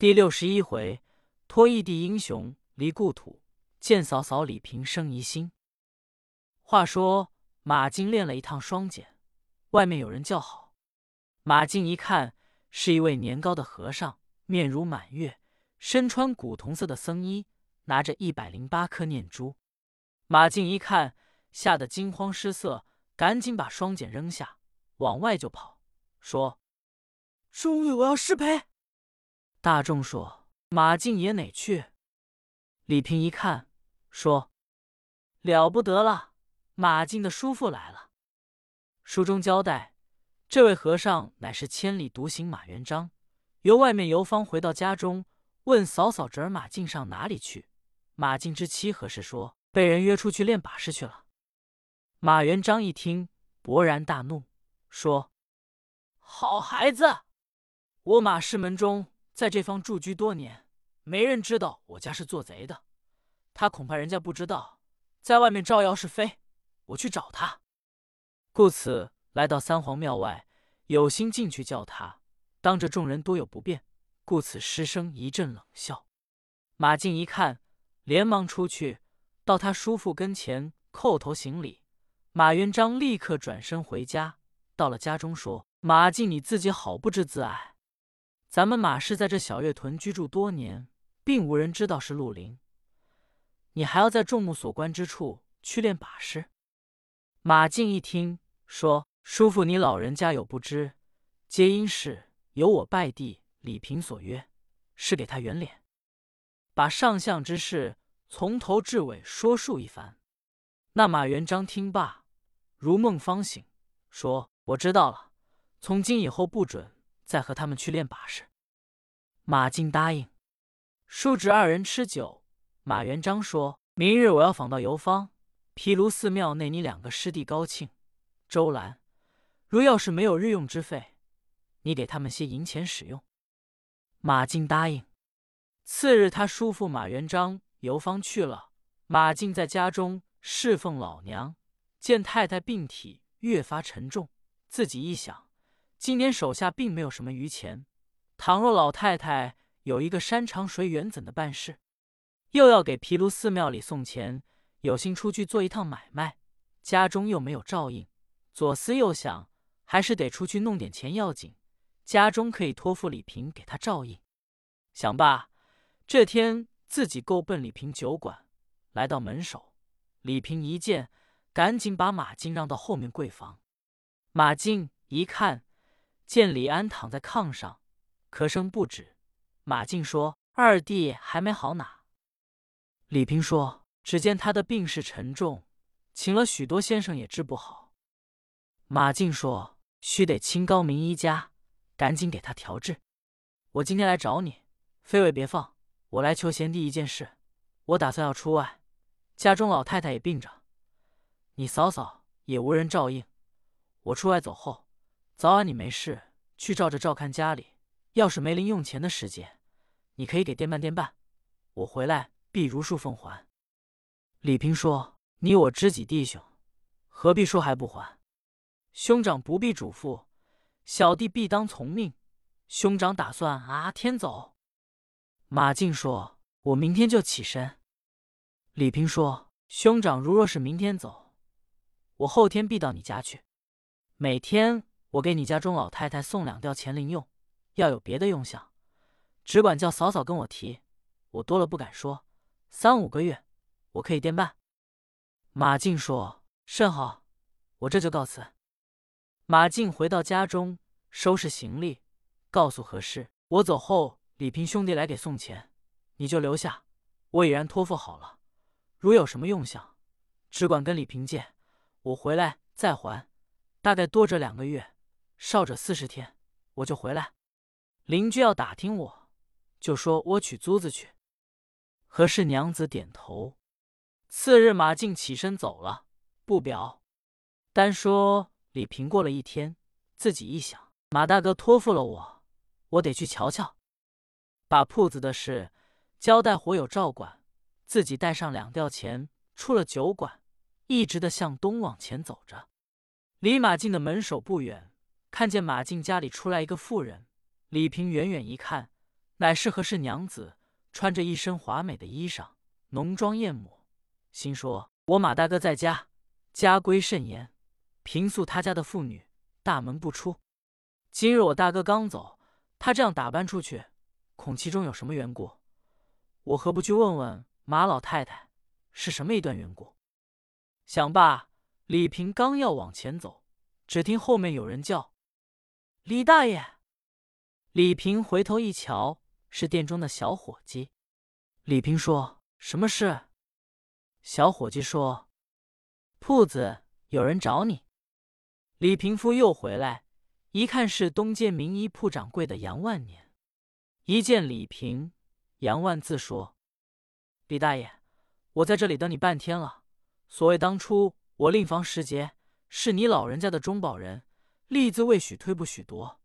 第六十一回，托异地英雄离故土，见嫂嫂李平生疑心。话说马进练了一趟双锏，外面有人叫好。马进一看，是一位年高的和尚，面如满月，身穿古铜色的僧衣，拿着一百零八颗念珠。马进一看，吓得惊慌失色，赶紧把双锏扔下，往外就跑，说：“终于我要失陪。”大众说：“马进爷哪去？”李平一看，说：“了不得了，马进的叔父来了。”书中交代，这位和尚乃是千里独行马元璋，由外面游方回到家中，问嫂嫂侄儿马进上哪里去。马进之妻何氏说：“被人约出去练把式去了。”马元璋一听，勃然大怒，说：“好孩子，我马氏门中。”在这方住居多年，没人知道我家是做贼的。他恐怕人家不知道，在外面招摇是非。我去找他，故此来到三皇庙外，有心进去叫他，当着众人多有不便，故此失声一阵冷笑。马进一看，连忙出去到他叔父跟前叩头行礼。马元璋立刻转身回家，到了家中说：“马进，你自己好不知自爱。”咱们马氏在这小月屯居住多年，并无人知道是陆林。你还要在众目所观之处去练把式？马进一听，说：“叔父，你老人家有不知，皆因是由我拜弟李平所约，是给他圆脸，把上相之事从头至尾说述一番。”那马元璋听罢，如梦方醒，说：“我知道了，从今以后不准。”再和他们去练把式。马进答应。叔侄二人吃酒。马元璋说：“明日我要访到游方毗卢寺庙内，你两个师弟高庆、周兰，如要是没有日用之费，你给他们些银钱使用。”马进答应。次日，他叔父马元璋游方去了。马进在家中侍奉老娘，见太太病体越发沉重，自己一想。今年手下并没有什么余钱，倘若老太太有一个山长水远，怎的办事？又要给毗卢寺庙里送钱，有心出去做一趟买卖，家中又没有照应，左思右想，还是得出去弄点钱要紧。家中可以托付李平给他照应。想罢，这天自己够奔李平酒馆，来到门首，李平一见，赶紧把马进让到后面柜房。马进一看。见李安躺在炕上，咳声不止。马进说：“二弟还没好哪？”李平说：“只见他的病势沉重，请了许多先生也治不好。”马进说：“须得清高明医家，赶紧给他调治。我今天来找你，非为别放，我来求贤弟一件事。我打算要出外，家中老太太也病着，你嫂嫂也无人照应。我出外走后。”早晚你没事，去照着照看家里。要是没零用钱的时间，你可以给垫办垫办。我回来必如数奉还。李平说：“你我知己弟兄，何必说还不还？兄长不必嘱咐，小弟必当从命。兄长打算啊天走？”马进说：“我明天就起身。”李平说：“兄长如若是明天走，我后天必到你家去，每天。”我给你家中老太太送两吊钱零用，要有别的用项，只管叫嫂嫂跟我提，我多了不敢说。三五个月，我可以垫办。马进说：“甚好，我这就告辞。”马进回到家中，收拾行李，告诉何氏：“我走后，李平兄弟来给送钱，你就留下，我已然托付好了。如有什么用项，只管跟李平借，我回来再还。大概多着两个月。”少者四十天，我就回来。邻居要打听我，就说我取租子去。何氏娘子点头。次日，马进起身走了，不表。单说李平过了一天，自己一想，马大哥托付了我，我得去瞧瞧。把铺子的事交代火友照管，自己带上两吊钱，出了酒馆，一直的向东往前走着。离马进的门首不远。看见马进家里出来一个妇人，李平远远一看，乃是何氏娘子，穿着一身华美的衣裳，浓妆艳抹，心说：“我马大哥在家，家规甚严，平素他家的妇女大门不出。今日我大哥刚走，他这样打扮出去，恐其中有什么缘故。我何不去问问马老太太，是什么一段缘故？”想罢，李平刚要往前走，只听后面有人叫：“李大爷！”李平回头一瞧，是店中的小伙计。李平说：“什么事？”小伙计说：“铺子有人找你。”李平夫又回来，一看是东街名衣铺掌柜的杨万年。一见李平，杨万自说：“李大爷，我在这里等你半天了。所谓当初我另房时节，是你老人家的中保人，利字未许推不许夺。”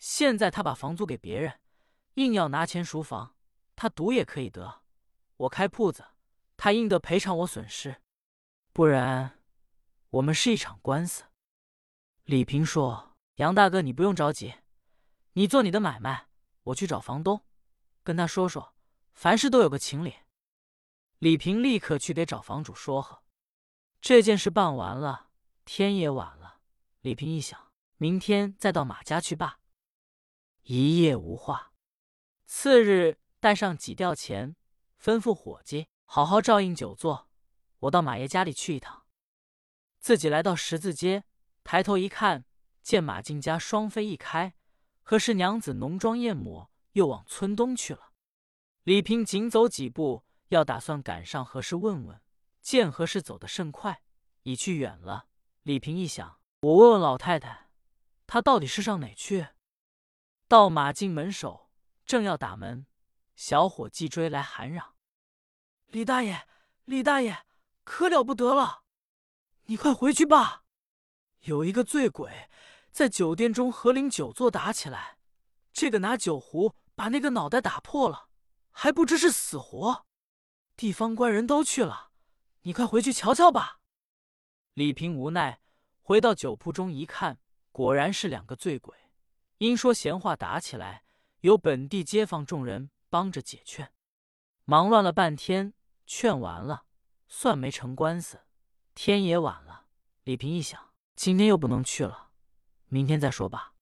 现在他把房租给别人，硬要拿钱赎房，他赌也可以得。我开铺子，他应得赔偿我损失，不然我们是一场官司。李平说：“杨大哥，你不用着急，你做你的买卖，我去找房东，跟他说说，凡事都有个情理。”李平立刻去给找房主说和。这件事办完了，天也晚了。李平一想，明天再到马家去罢。一夜无话。次日带上几吊钱，吩咐伙计好好照应久坐。我到马爷家里去一趟。自己来到十字街，抬头一看，见马进家双飞一开，何氏娘子浓妆艳抹，又往村东去了。李平紧走几步，要打算赶上何氏问问，见何氏走得甚快，已去远了。李平一想，我问问老太太，他到底是上哪去？到马进门首，正要打门，小伙计追来喊嚷：“李大爷，李大爷，可了不得了！你快回去吧！有一个醉鬼在酒店中和领酒座打起来，这个拿酒壶把那个脑袋打破了，还不知是死活。地方官人都去了，你快回去瞧瞧吧。”李平无奈回到酒铺中一看，果然是两个醉鬼。因说闲话打起来，有本地街坊众人帮着解劝，忙乱了半天，劝完了，算没成官司。天也晚了，李平一想，今天又不能去了，明天再说吧。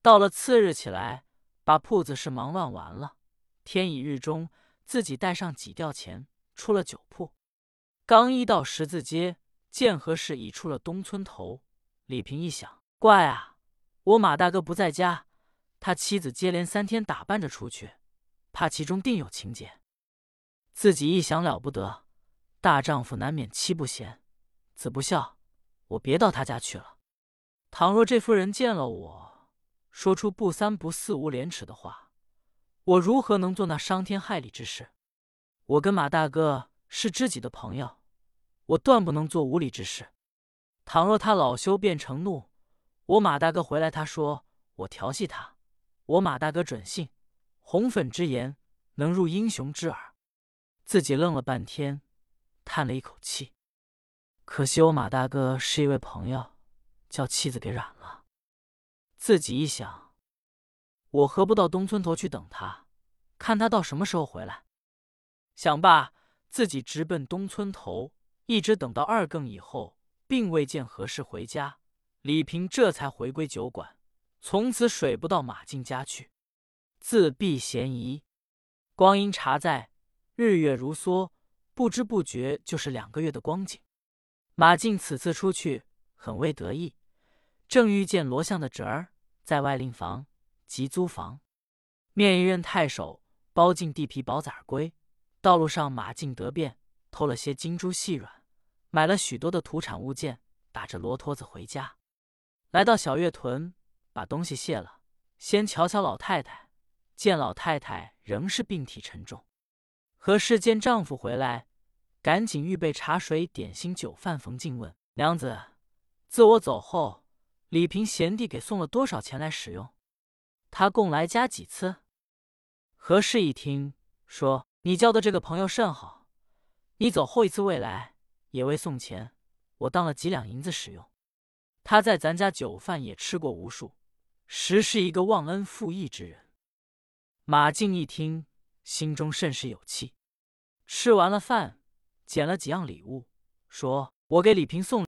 到了次日起来，把铺子事忙乱完了，天已日中，自己带上几吊钱，出了酒铺。刚一到十字街，见何氏已出了东村头。李平一想，怪啊！我马大哥不在家，他妻子接连三天打扮着出去，怕其中定有情节。自己一想了不得，大丈夫难免妻不贤，子不孝，我别到他家去了。倘若这妇人见了我，说出不三不四、无廉耻的话，我如何能做那伤天害理之事？我跟马大哥是知己的朋友，我断不能做无礼之事。倘若他恼羞变成怒。我马大哥回来，他说我调戏他，我马大哥准信，红粉之言能入英雄之耳。自己愣了半天，叹了一口气，可惜我马大哥是一位朋友，叫妻子给染了。自己一想，我何不到东村头去等他，看他到什么时候回来？想罢，自己直奔东村头，一直等到二更以后，并未见何氏回家。李平这才回归酒馆，从此水不到马进家去，自避嫌疑。光阴茶在，日月如梭，不知不觉就是两个月的光景。马进此次出去很为得意，正遇见罗相的侄儿在外另房即租房，面一任太守包进地皮宝崽儿归。道路上马进得便，偷了些金珠细软，买了许多的土产物件，打着骡驼子回家。来到小月屯，把东西卸了，先瞧瞧老太太。见老太太仍是病体沉重，何氏见丈夫回来，赶紧预备茶水、点心、酒饭。冯静问娘子：“自我走后，李平贤弟给送了多少钱来使用？他共来家几次？”何氏一听，说：“你交的这个朋友甚好，你走后一次未来，也未送钱，我当了几两银子使用。”他在咱家酒饭也吃过无数，实是一个忘恩负义之人。马静一听，心中甚是有气。吃完了饭，捡了几样礼物，说：“我给李平送。”